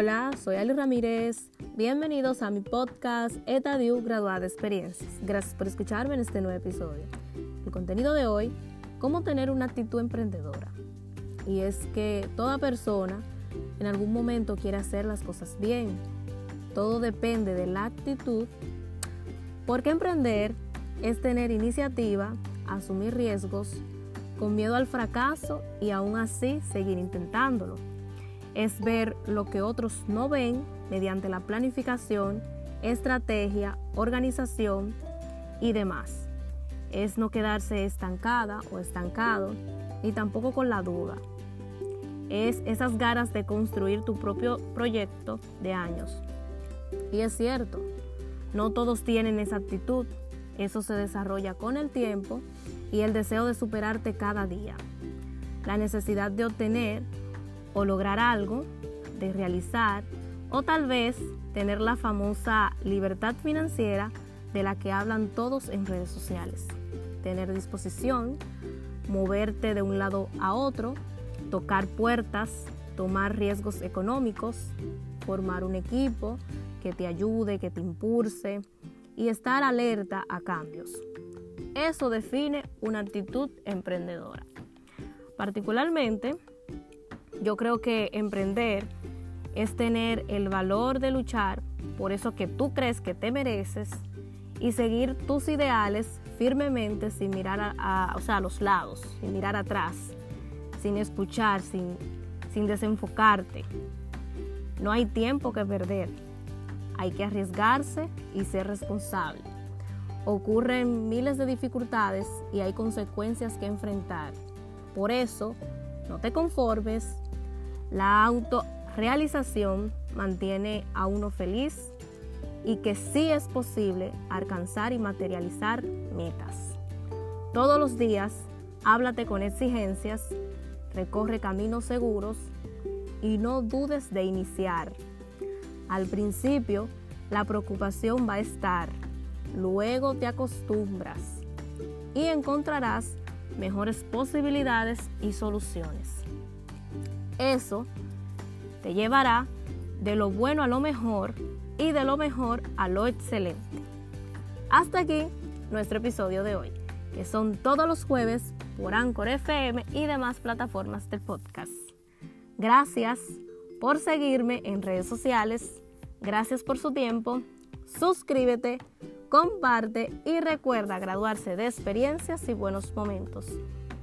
Hola, soy Ali Ramírez. Bienvenidos a mi podcast ETADIU Graduada de Experiencias. Gracias por escucharme en este nuevo episodio. El contenido de hoy, cómo tener una actitud emprendedora. Y es que toda persona en algún momento quiere hacer las cosas bien. Todo depende de la actitud, porque emprender es tener iniciativa, asumir riesgos, con miedo al fracaso y aún así seguir intentándolo. Es ver lo que otros no ven mediante la planificación, estrategia, organización y demás. Es no quedarse estancada o estancado, ni tampoco con la duda. Es esas ganas de construir tu propio proyecto de años. Y es cierto, no todos tienen esa actitud. Eso se desarrolla con el tiempo y el deseo de superarte cada día. La necesidad de obtener o lograr algo, de realizar o tal vez tener la famosa libertad financiera de la que hablan todos en redes sociales. Tener disposición, moverte de un lado a otro, tocar puertas, tomar riesgos económicos, formar un equipo que te ayude, que te impulse y estar alerta a cambios. Eso define una actitud emprendedora. Particularmente, yo creo que emprender es tener el valor de luchar por eso que tú crees que te mereces y seguir tus ideales firmemente sin mirar a, los lados, sin mirar atrás, sin escuchar, sin, sin desenfocarte. No hay tiempo que perder. Hay que arriesgarse y ser responsable ocurren miles de dificultades y hay consecuencias que enfrentar. Por eso, no te conformes. La autorrealización mantiene a uno feliz y que sí es posible alcanzar y materializar metas. Todos los días, háblate con exigencias, recorre caminos seguros y no dudes de iniciar. Al principio, la preocupación va a estar Luego te acostumbras y encontrarás mejores posibilidades y soluciones. Eso te llevará de lo bueno a lo mejor y de lo mejor a lo excelente. Hasta aquí nuestro episodio de hoy, que son todos los jueves por Anchor FM y demás plataformas de podcast. Gracias por seguirme en redes sociales. Gracias por su tiempo. Suscríbete comparte y recuerda graduarse de experiencias y buenos momentos.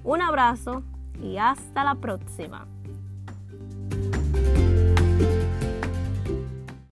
Un abrazo y hasta la próxima.